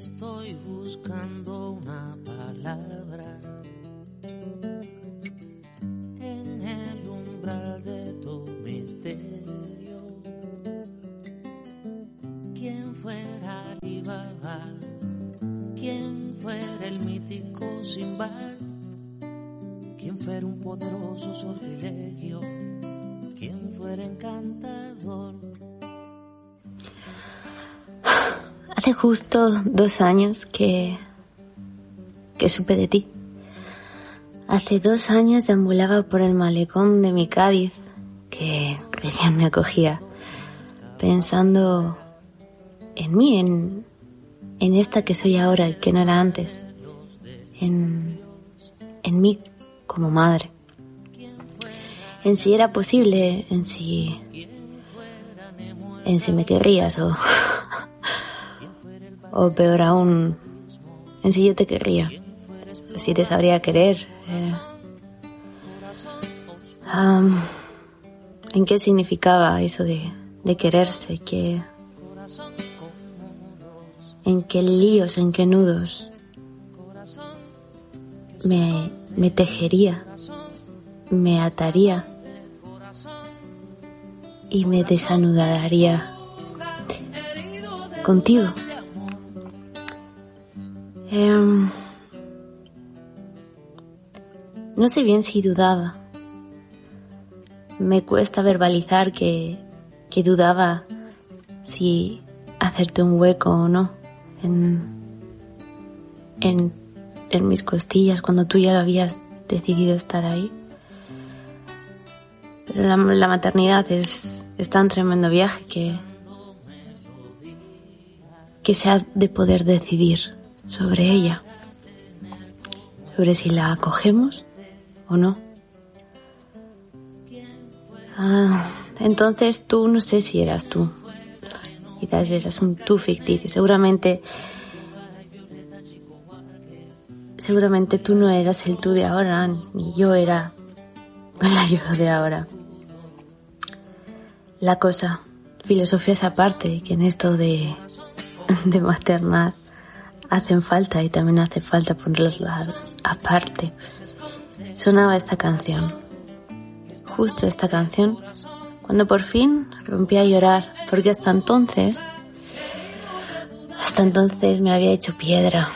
estoy buscando una palabra justo dos años que, que supe de ti. Hace dos años deambulaba por el malecón de mi Cádiz, que recién me acogía, pensando en mí, en, en esta que soy ahora y que no era antes, en, en mí como madre, en si era posible, en si, en si me querrías o, o peor aún, en si yo te querría, si te sabría querer. eh, ¿En qué significaba eso de, de quererse? ¿Qué, ¿En qué líos, en qué nudos me, me tejería, me ataría y me desanudaría contigo? Em, no sé bien si dudaba. Me cuesta verbalizar que, que dudaba si hacerte un hueco o no en, en, en mis costillas cuando tú ya lo habías decidido estar ahí. Pero la, la maternidad es, es tan tremendo viaje que, que se ha de poder decidir sobre ella, sobre si la acogemos o no. Ah, entonces tú no sé si eras tú. Quizás eras un tú ficticio. Seguramente. Seguramente tú no eras el tú de ahora, ni yo era la yo de ahora. La cosa, filosofías aparte, que en esto de, de maternar hacen falta y también hace falta ponerlas aparte. Sonaba esta canción, justo esta canción, cuando por fin rompí a llorar, porque hasta entonces, hasta entonces me había hecho piedra.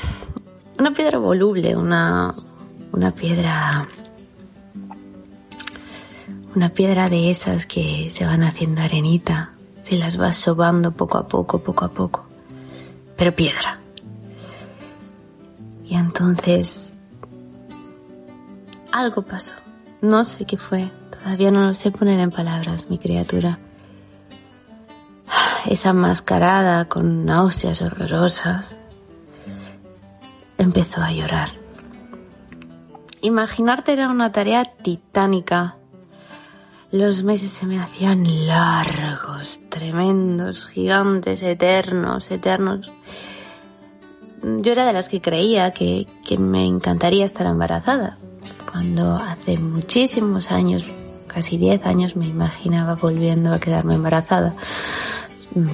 Una piedra voluble, una, una piedra, una piedra de esas que se van haciendo arenita, se las vas sobando poco a poco, poco a poco, pero piedra. Entonces algo pasó. No sé qué fue. Todavía no lo sé poner en palabras, mi criatura. Esa mascarada con náuseas horrorosas empezó a llorar. Imaginarte era una tarea titánica. Los meses se me hacían largos, tremendos, gigantes, eternos, eternos. Yo era de las que creía que, que me encantaría estar embarazada. Cuando hace muchísimos años, casi 10 años, me imaginaba volviendo a quedarme embarazada.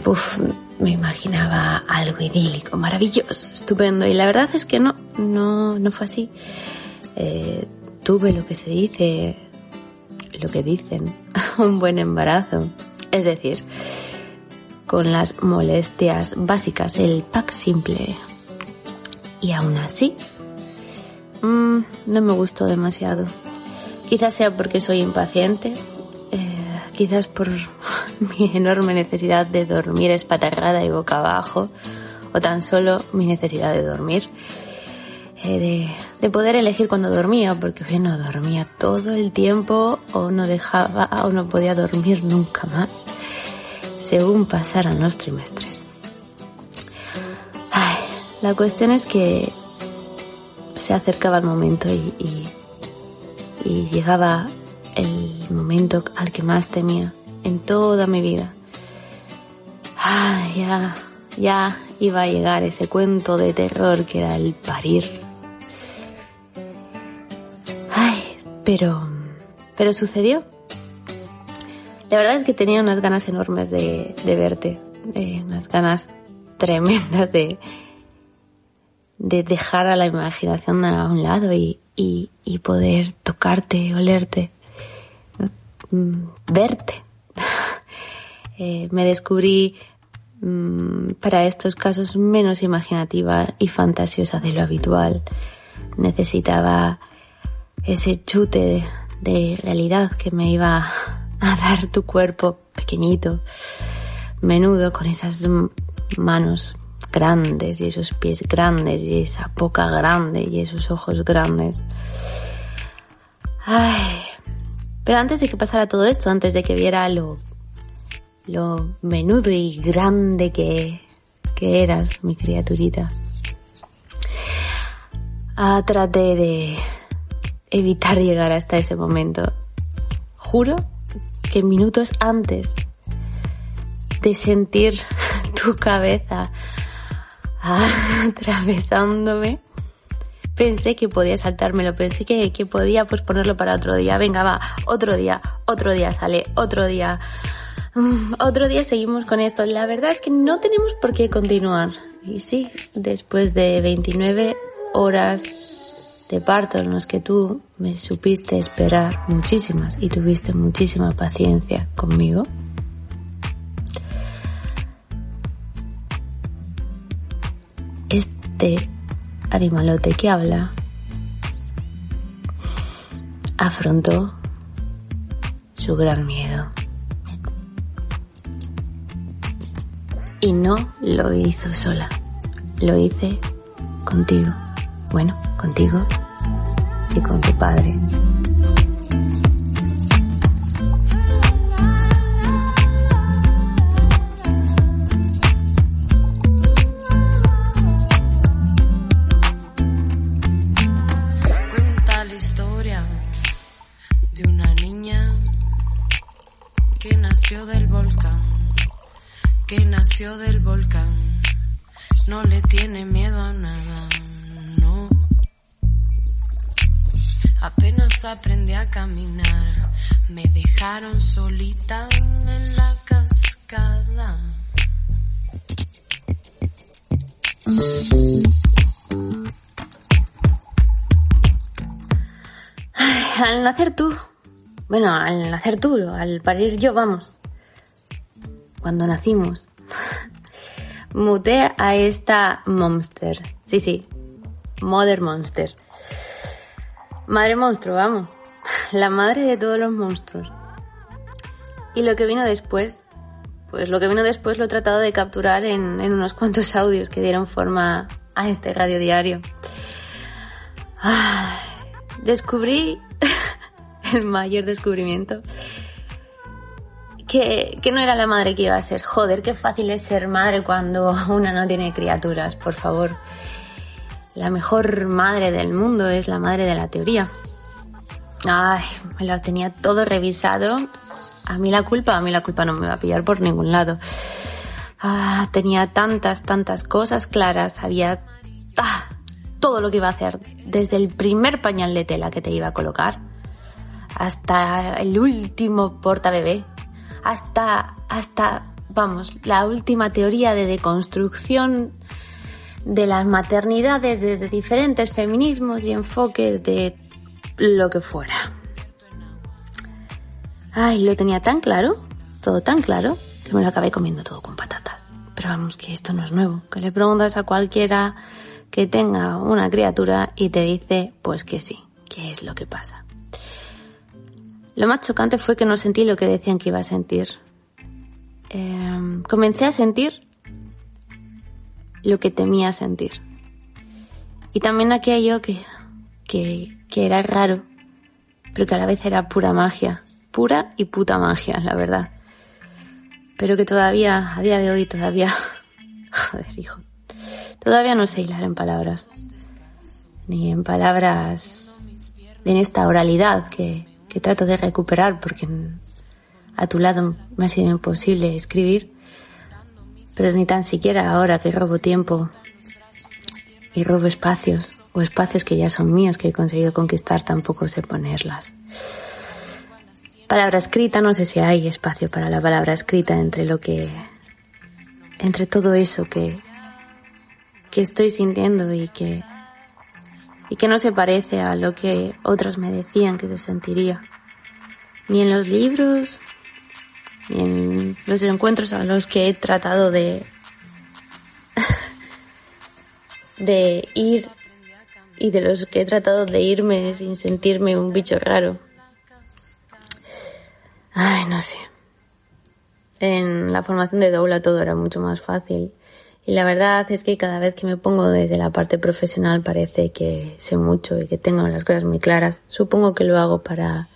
Uf, me imaginaba algo idílico, maravilloso, estupendo. Y la verdad es que no, no, no fue así. Eh, tuve lo que se dice, lo que dicen, un buen embarazo. Es decir, con las molestias básicas, el pack simple. Y aún así, mmm, no me gustó demasiado. Quizás sea porque soy impaciente, eh, quizás por mi enorme necesidad de dormir espatarrada y boca abajo, o tan solo mi necesidad de dormir. Eh, de, de, poder elegir cuando dormía, porque yo no dormía todo el tiempo o no dejaba o no podía dormir nunca más, según pasaran los trimestres. La cuestión es que se acercaba el momento y, llegaba el momento al que más temía en toda mi vida. Ay, ya, ya iba a llegar ese cuento de terror que era el parir. Ay, pero, pero sucedió. La verdad es que tenía unas ganas enormes de, verte, de unas ganas tremendas de, de dejar a la imaginación a un lado y, poder tocarte, olerte, mm, verte. Eh, me descubrí mm, para estos casos menos imaginativa y fantasiosa de lo habitual. Necesitaba ese chute de realidad que me iba a dar tu cuerpo pequeñito, menudo, con esas manos grandes y esos pies grandes y esa boca grande y esos ojos grandes. Ay, pero antes de que pasara todo esto, antes de que viera lo, lo menudo y grande que, que eras, mi criaturita, ah, traté de evitar llegar hasta ese momento. Juro que minutos antes de sentir tu cabeza atravesándome, pensé que podía saltármelo, pensé que, que podía pues ponerlo para otro día. Venga, va, otro día, otro día sale, otro día. Mm, otro día seguimos con esto. La verdad es que no tenemos por qué continuar. Y sí, después de 29 horas de parto en los que tú me supiste esperar muchísimas y tuviste muchísima paciencia conmigo, este animalote que habla afrontó su gran miedo. Y no lo hizo sola, lo hice contigo. Bueno, contigo y con tu padre. Del volcán. No le tiene miedo a nada, no. Apenas aprendí a caminar, me dejaron solita en la cascada. al nacer tú, bueno, al nacer tú, al parir yo, vamos. Cuando nacimos, muté a esta monster. Sí, sí, Mother Monster. Madre monstruo, vamos. La madre de todos los monstruos. Y lo que vino después, pues lo que vino después lo he tratado de capturar en, en unos cuantos audios que dieron forma a este radio diario. descubrí el mayor descubrimiento que, no era la madre que iba a ser. Joder, qué fácil es ser madre cuando una no tiene criaturas, por favor. La mejor madre del mundo es la madre de la teoría. Ay, me lo tenía todo revisado. A mí la culpa, a mí la culpa no me va a pillar por ningún lado. Ah, tenía tantas, tantas cosas claras. Sabía ah, todo lo que iba a hacer. Desde el primer pañal de tela que te iba a colocar hasta el último porta bebé hasta, hasta, vamos, la última teoría de deconstrucción de las maternidades desde diferentes feminismos y enfoques de lo que fuera. Ay, lo tenía tan claro, todo tan claro, que me lo acabé comiendo todo con patatas. Pero vamos, que esto no es nuevo, que le preguntas a cualquiera que tenga una criatura y te dice, pues que sí, que es lo que pasa. Lo más chocante fue que no sentí lo que decían que iba a sentir. Em, comencé a sentir lo que temía sentir. Y también aquello que, que, que era raro, pero que a la vez era pura magia. Pura y puta magia, la verdad. Pero que todavía, a día de hoy, todavía... Joder, hijo. Todavía no sé hilar en palabras. Ni en palabras... En esta oralidad que, que trato de recuperar porque a tu lado me ha sido imposible escribir, pero ni tan siquiera ahora que robo tiempo y robo espacios o espacios que ya son míos que he conseguido conquistar tampoco sé ponerlas. Palabra escrita, no sé si hay espacio para la palabra escrita entre lo que entre todo eso que que estoy sintiendo y que, y que no se parece a lo que otros me decían que se sentiría. Ni en los libros, ni en los encuentros a los que he tratado de, de ir y de los que he tratado de irme sin sentirme un bicho raro. Ay, no sé. En la formación de doula todo era mucho más fácil. Y la verdad es que cada vez que me pongo desde la parte profesional parece que sé mucho y que tengo las cosas muy claras. Supongo que lo hago para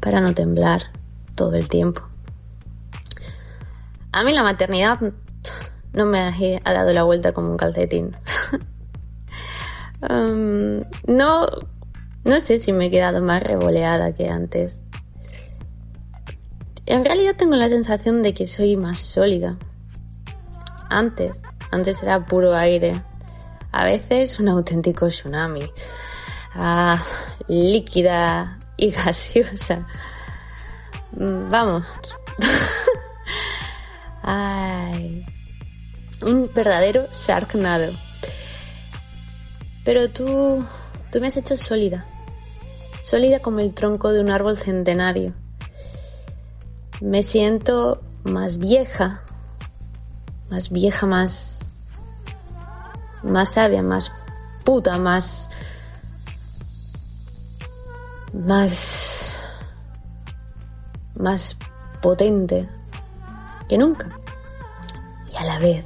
para no temblar todo el tiempo. A mí la maternidad no me ha dado la vuelta como un calcetín. Um, no, no sé si me he quedado más revoleada que antes. En realidad tengo la sensación de que soy más sólida. Antes, antes era puro aire. A veces un auténtico tsunami. Ah, líquida y gaseosa. Vamos. Ay. Un verdadero Sharknado. Pero tú, tú me has hecho sólida. Sólida como el tronco de un árbol centenario. Me siento más vieja. Más vieja, más. Más sabia, más puta, más. Más. Más potente que nunca. Y a la vez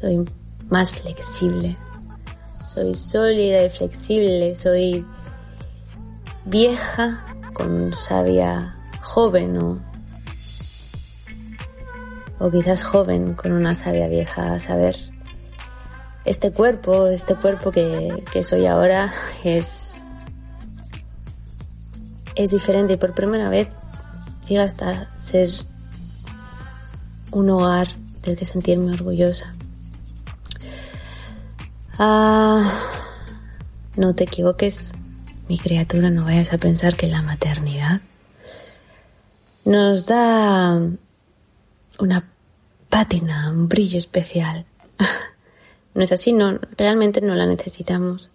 soy más flexible. Soy sólida y flexible, soy vieja con sabia joven o, o quizás joven con una sabia vieja, a saber. Este cuerpo, este cuerpo que, que soy ahora es, es diferente y por primera vez llega hasta ser un hogar del que sentirme orgullosa. Ah, no te equivoques, mi criatura, no vayas a pensar que la maternidad nos da una pátina, un brillo especial. No es así, no, realmente no la necesitamos.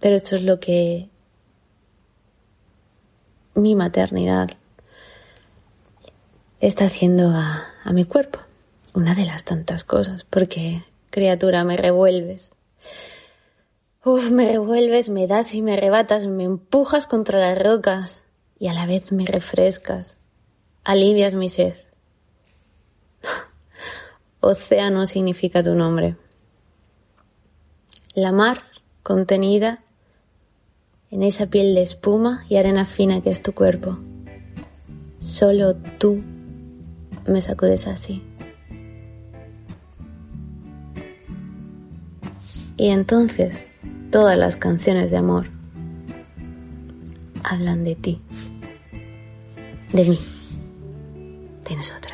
Pero esto es lo que mi maternidad está haciendo a, a mi cuerpo. Una de las tantas cosas, porque criatura, me revuelves. Uf, me revuelves, me das y me arrebatas, me empujas contra las rocas y a la vez me refrescas, alivias mi sed. Océano significa tu nombre. La mar contenida en esa piel de espuma y arena fina que es tu cuerpo. Solo tú me sacudes así. Y entonces todas las canciones de amor hablan de ti, de mí, de nosotras.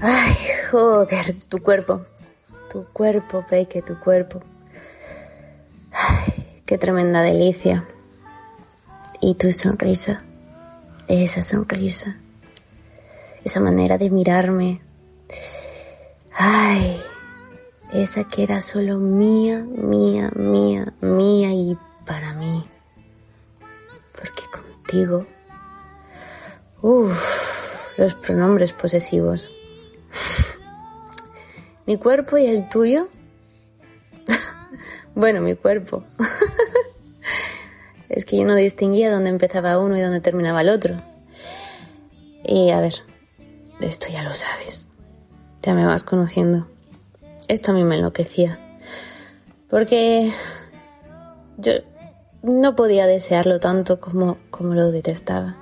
Ay, joder, tu cuerpo, tu cuerpo, Peque, tu cuerpo. Ay, qué tremenda delicia. Y tu sonrisa, esa sonrisa, esa manera de mirarme. Ay, esa que era solo mía, mía, mía, mía y para mí. Porque contigo, uff, los pronombres posesivos. Mi cuerpo y el tuyo bueno, mi cuerpo. es que yo no distinguía dónde empezaba uno y dónde terminaba el otro. Y a ver, esto ya lo sabes. Ya me vas conociendo. Esto a mí me enloquecía. Porque yo no podía desearlo tanto como, como lo detestaba.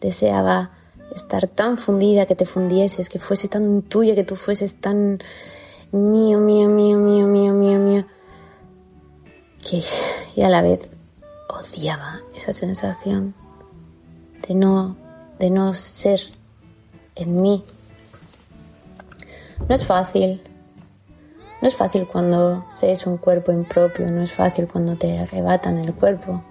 Deseaba estar tan fundida que te fundieses, que fuese tan tuya, que tú fueses tan mío, mío, mío, mío, mío, mío, mío, que y a la vez odiaba esa sensación de no, de no ser en mí. No es fácil. No es fácil cuando seas un cuerpo impropio, no es fácil cuando te arrebatan el cuerpo.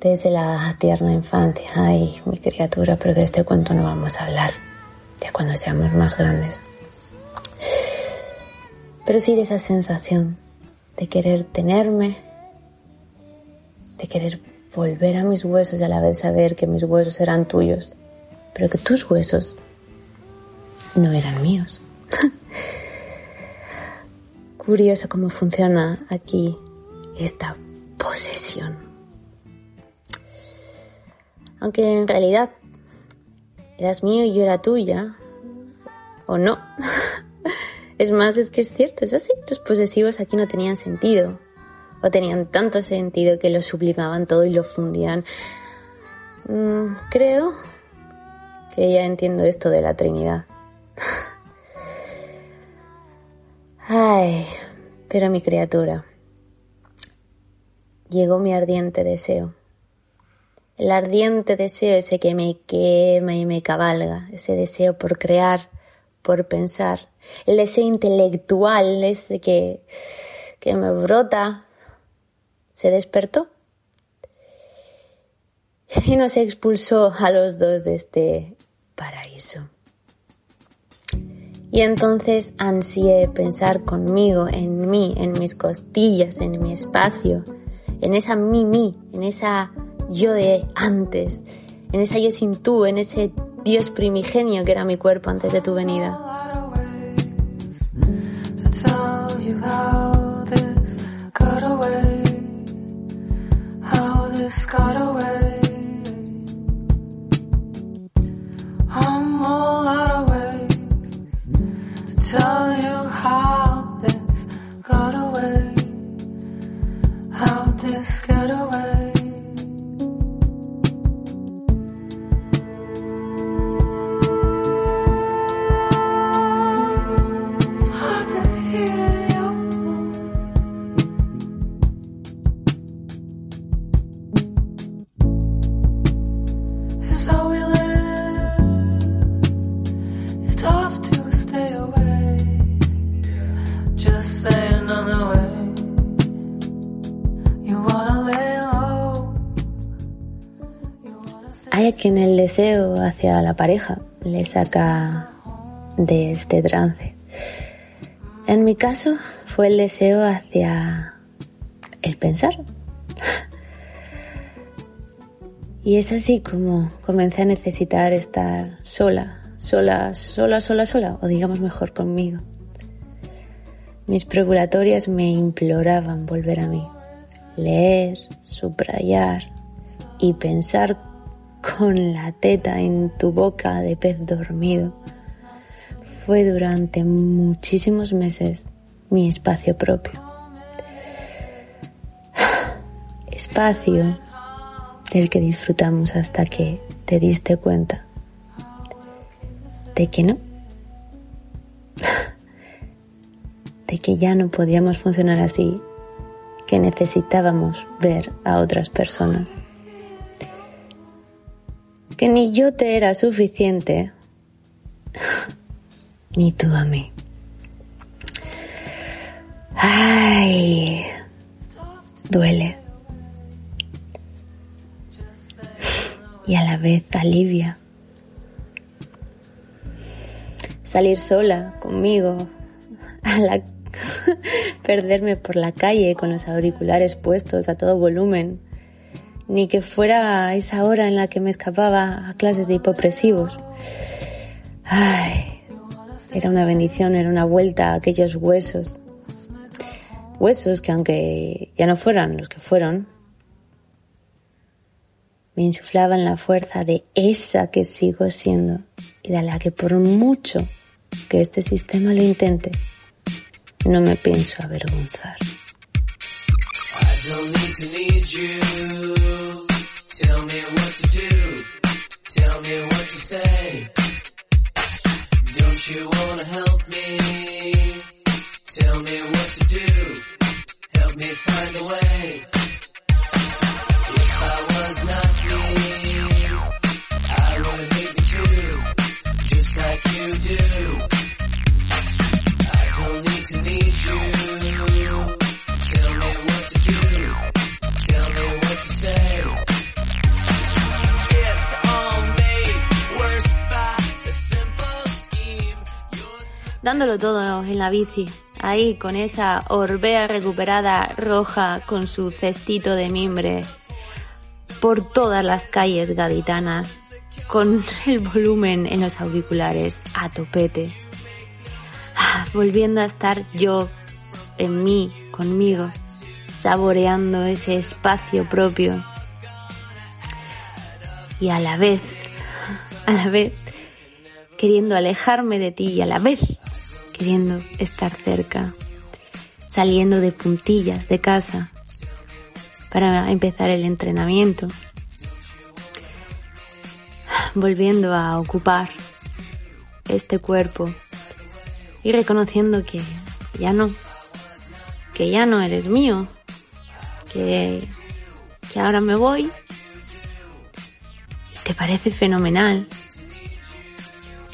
Desde la tierna infancia, ay, mi criatura, pero de este cuento no vamos a hablar, ya cuando seamos más grandes. Pero sí de esa sensación de querer tenerme, de querer volver a mis huesos y a la vez saber que mis huesos eran tuyos, pero que tus huesos no eran míos. Curioso cómo funciona aquí esta posesión. Aunque en realidad eras mío y yo era tuya, o no. Es más, es que es cierto, es así. Los posesivos aquí no tenían sentido. O tenían tanto sentido que lo sublimaban todo y lo fundían. Mm, creo que ya entiendo esto de la Trinidad. Ay, pero mi criatura. Llegó mi ardiente deseo. El ardiente deseo ese que me quema y me cabalga, ese deseo por crear, por pensar, el deseo intelectual ese que, que me brota, se despertó y nos expulsó a los dos de este paraíso. Y entonces ansié pensar conmigo, en mí, en mis costillas, en mi espacio, en esa mí, en esa yo de antes, en esa yo sin tú, en ese Dios primigenio que era mi cuerpo antes de tu venida. Saca de este trance. En mi caso fue el deseo hacia el pensar. Y es así como comencé a necesitar estar sola, sola, sola, sola, sola, o digamos mejor conmigo. Mis preparatorias me imploraban volver a mí, leer, subrayar y pensar con la teta en tu boca de pez dormido. Fue durante muchísimos meses mi espacio propio. Espacio del que disfrutamos hasta que te diste cuenta de que no. De que ya no podíamos funcionar así, que necesitábamos ver a otras personas que ni yo te era suficiente, ni tú a mí. Ay, duele. Y a la vez alivia. Salir sola conmigo, a la perderme por la calle con los auriculares puestos a todo volumen ni que fuera esa hora en la que me escapaba a clases de hipopresivos. Ay, era una bendición, era una vuelta a aquellos huesos. huesos que aunque ya no fueran los que fueron, me insuflaban la fuerza de esa que sigo siendo y de la que por mucho que este sistema lo intente, no me pienso avergonzar. don't need to need you. Tell me what to do. Tell me what to say. Don't you wanna help me? Tell me what to do. Help me find a way. If I was not Dándolo todo en la bici, ahí con esa orbea recuperada roja con su cestito de mimbre, por todas las calles gaditanas, con el volumen en los auriculares a topete, Ah, volviendo a estar yo en mí, conmigo, saboreando ese espacio propio. Y a la vez, a la vez, queriendo alejarme de ti y a la vez queriendo estar cerca, saliendo de puntillas de casa para empezar el entrenamiento, volviendo a ocupar este cuerpo y reconociendo que ya no, que ya no eres mío, que, que ahora me voy. ¿Te parece fenomenal?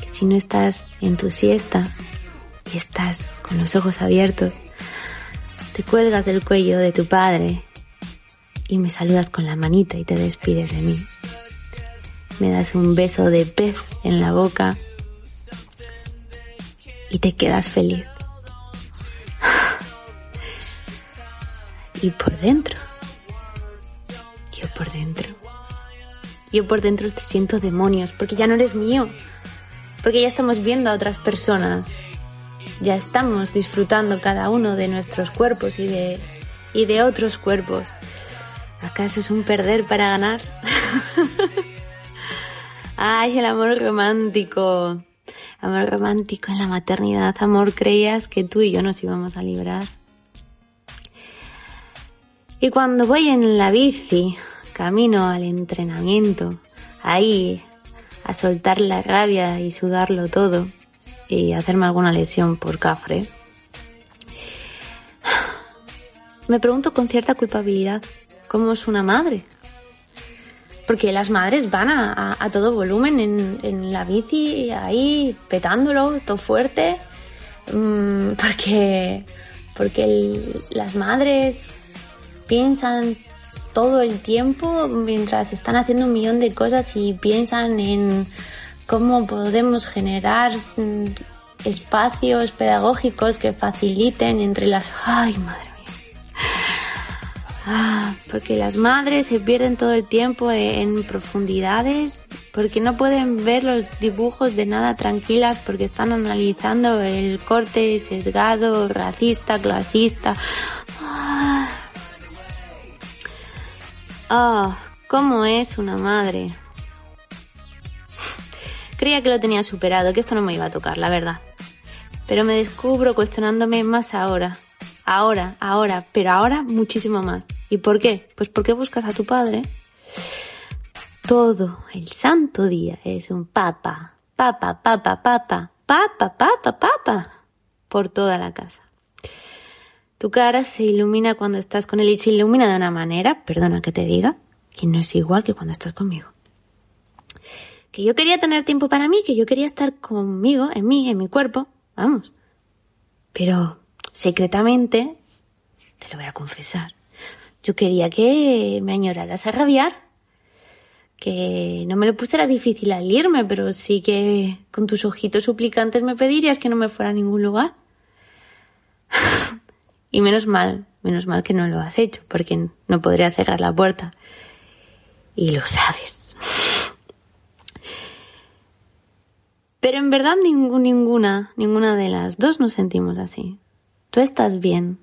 Que si no estás en tu siesta y estás con los ojos abiertos, te cuelgas del cuello de tu padre y me saludas con la manita y te despides de mí. Me das un beso de pez en la boca y te quedas feliz. y por dentro, yo por dentro, yo por dentro te siento demonios porque ya no eres mío, porque ya estamos viendo a otras personas, ya estamos disfrutando cada uno de nuestros cuerpos y de, y de otros cuerpos. ¿Acaso es un perder para ganar? Ay, el amor romántico. Amor romántico en la maternidad. Amor, creías que tú y yo nos íbamos a librar. Y cuando voy en la bici, camino al entrenamiento, ahí, a soltar la rabia y sudarlo todo, y hacerme alguna lesión por cafre, me pregunto con cierta culpabilidad, ¿cómo es una madre? Porque las madres van a, a- todo volumen en, en la bici, ahí petándolo, todo fuerte, mm, porque, porque las madres piensan todo el tiempo mientras están haciendo un millón de cosas y piensan en cómo podemos generar mm, espacios pedagógicos que faciliten entre las... ¡Ay, madre mía! Ah, porque las madres se pierden todo el tiempo en profundidades, porque no pueden ver los dibujos de nada tranquilas, porque están analizando el corte sesgado, racista, clasista. Ah, Ah, ¿cómo es una madre? Creía que lo tenía superado, que esto no me iba a tocar, la verdad. Pero me descubro cuestionándome más ahora. Ahora, ahora, pero ahora muchísimo más. ¿Y por qué? Pues porque buscas a tu padre. Todo el santo día es un papa, papa, papa, papa, papa, papa, papa, por toda la casa. Tu cara se ilumina cuando estás con él y se ilumina de una manera, perdona que te diga, que no es igual que cuando estás conmigo. Que yo quería tener tiempo para mí, que yo quería estar conmigo, en mí, en mi cuerpo, vamos. Pero secretamente, te lo voy a confesar, yo quería que me añoraras a rabiar, que no me lo pusieras difícil al irme, pero sí que con tus ojitos suplicantes me pedirías que no me fuera a ningún lugar. Y menos mal, menos mal que no lo has hecho, porque no podría cerrar la puerta. Y lo sabes. Pero en verdad ninguna, ninguna de las dos nos sentimos así. Tú estás bien.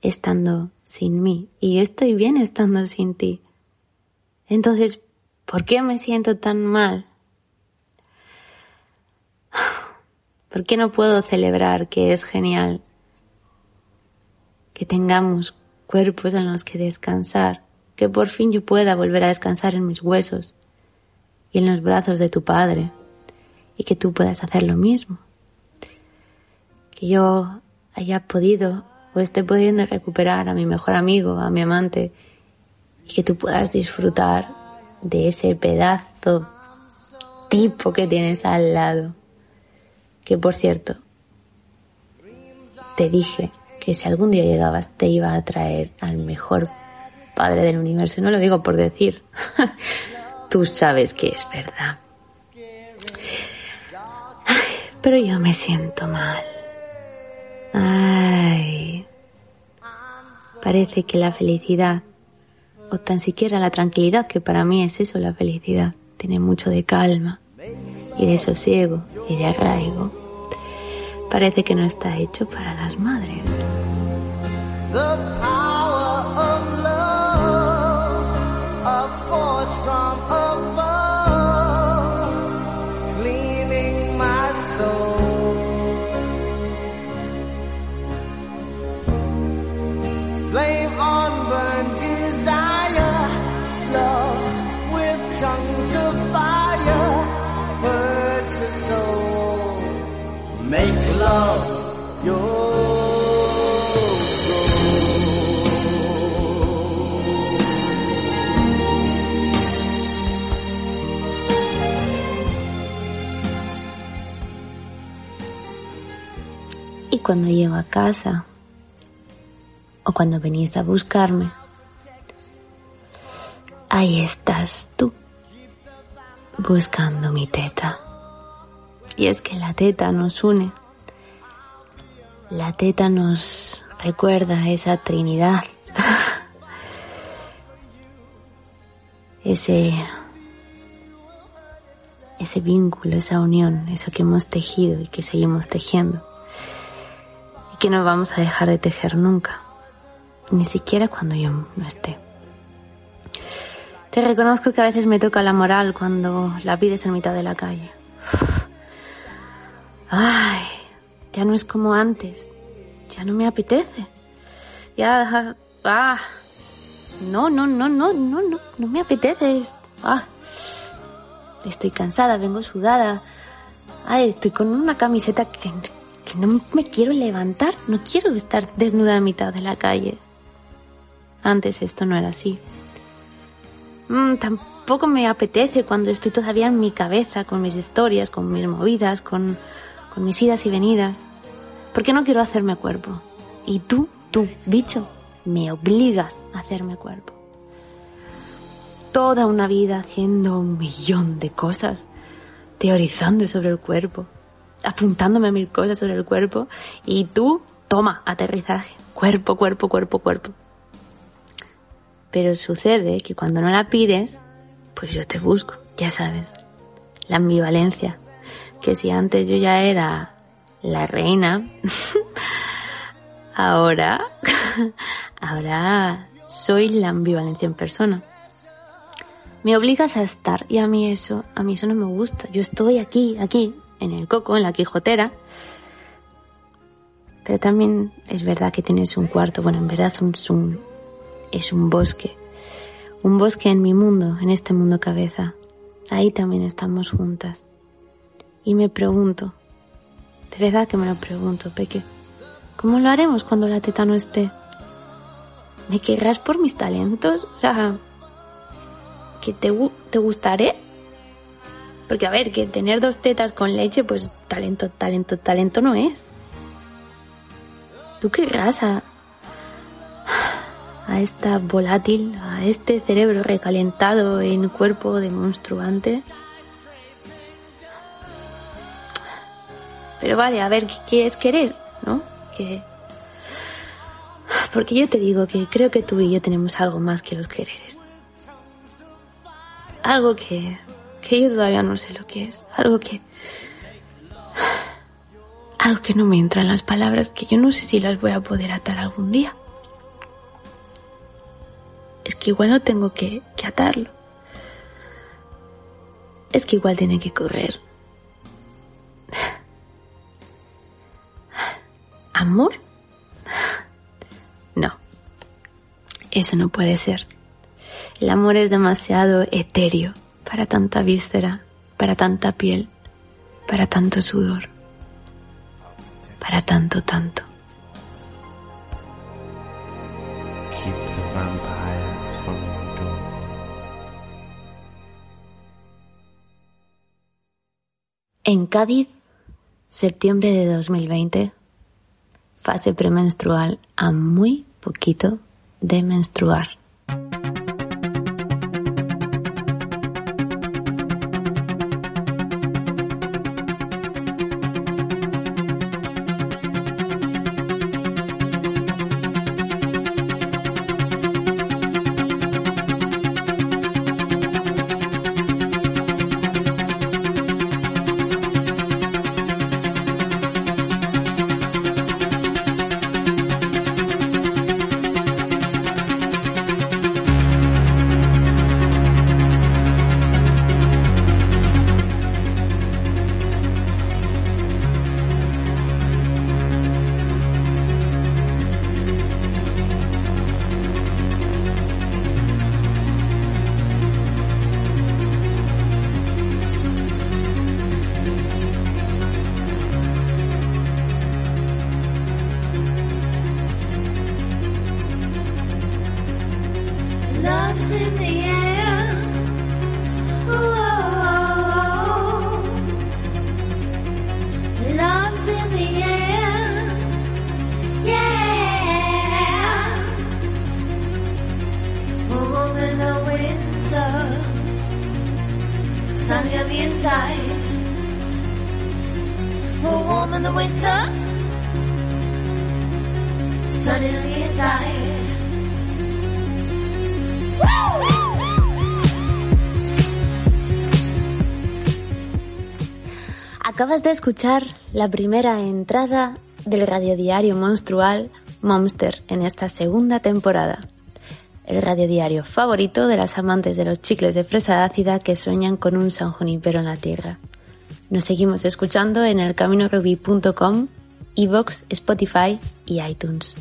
estando sin mí y yo estoy bien estando sin ti. Entonces, ¿por qué me siento tan mal? ¿Por qué no puedo celebrar que es genial que tengamos cuerpos en los que descansar, que por fin yo pueda volver a descansar en mis huesos y en los brazos de tu padre y que tú puedas hacer lo mismo? Que yo haya podido o esté pudiendo recuperar a mi mejor amigo, a mi amante y que tú puedas disfrutar de ese pedazo tipo que tienes al lado que por cierto, te dije que si algún día llegabas te iba a traer al mejor padre del universo. No lo digo por decir. Tú sabes que es verdad. Pero yo me siento mal. Ay. Parece que la felicidad, o tan siquiera la tranquilidad, que para mí es eso la felicidad, tiene mucho de calma y de sosiego y de arraigo, parece que no está hecho para las madres. Y cuando llego a casa, o cuando venís a buscarme, ahí estás tú, buscando mi teta. Y es que la teta nos une. La teta nos recuerda esa Trinidad. ese ese vínculo, esa unión, eso que hemos tejido y que seguimos tejiendo. Y que no vamos a dejar de tejer nunca, ni siquiera cuando yo no esté. Te reconozco que a veces me toca la moral cuando la pides en mitad de la calle. Ay, ya no es como antes. Ya no me apetece. Ya, ah, no, no, no, no, no, no, no me apetece. Ah, estoy cansada, vengo sudada. Ay, estoy con una camiseta que, que no me quiero levantar. No quiero estar desnuda a mitad de la calle. Antes esto no era así. Mm, tampoco me apetece cuando estoy todavía en mi cabeza con mis historias, con mis movidas, con, con mis idas y venidas. Porque no quiero hacerme cuerpo. Y tú, tú, bicho, me obligas a hacerme cuerpo. Toda una vida haciendo un millón de cosas, teorizando sobre el cuerpo, apuntándome a mil cosas sobre el cuerpo. Y tú, toma, aterrizaje. Cuerpo, cuerpo, cuerpo, cuerpo. Pero sucede que cuando no la pides, pues yo te busco, ya sabes. La ambivalencia. Que si antes yo ya era la reina, ahora, ahora soy la ambivalencia en persona. Me obligas a estar y a mí eso, a mí eso no me gusta. Yo estoy aquí, aquí, en el coco, en la Quijotera. Pero también es verdad que tienes un cuarto, bueno, en verdad es un, es un bosque. Un bosque en mi mundo, en este mundo cabeza. Ahí también estamos juntas. Y me pregunto, de verdad que me lo pregunto, Peque, ¿cómo lo haremos cuando la teta no esté? ¿Me querrás por mis talentos? O sea, ¿que te, te gustaré? Porque a ver, que tener dos tetas con leche, pues talento, talento, talento no es. ¿Tú querrás a, a esta volátil, a este cerebro recalentado en cuerpo de monstruante? Pero vale, a ver, ¿qué quieres querer? ¿No? Que... Porque yo te digo que creo que tú y yo tenemos algo más que los quereres. Algo que, que yo todavía no sé lo que es. Algo que... Algo que no me entra en las palabras, que yo no sé si las voy a poder atar algún día. es que igual no tengo que, que atarlo. Es que igual tiene que correr. ¿Amor? No, eso no puede ser. El amor es demasiado etéreo para tanta víscera, para tanta piel, para tanto sudor, para tanto, tanto. Keep the vampires from the door. En Cádiz, septiembre de 2020, fase premenstrual a muy poquito de menstruar. Acabas de escuchar la primera entrada del radiodiario monstrual Monster en esta segunda temporada. El radiodiario favorito de las amantes de los chicles de fresa ácida que sueñan con un San Junipero en la tierra. Nos seguimos escuchando en elcaminoruby.com, iVoox, Spotify y iTunes.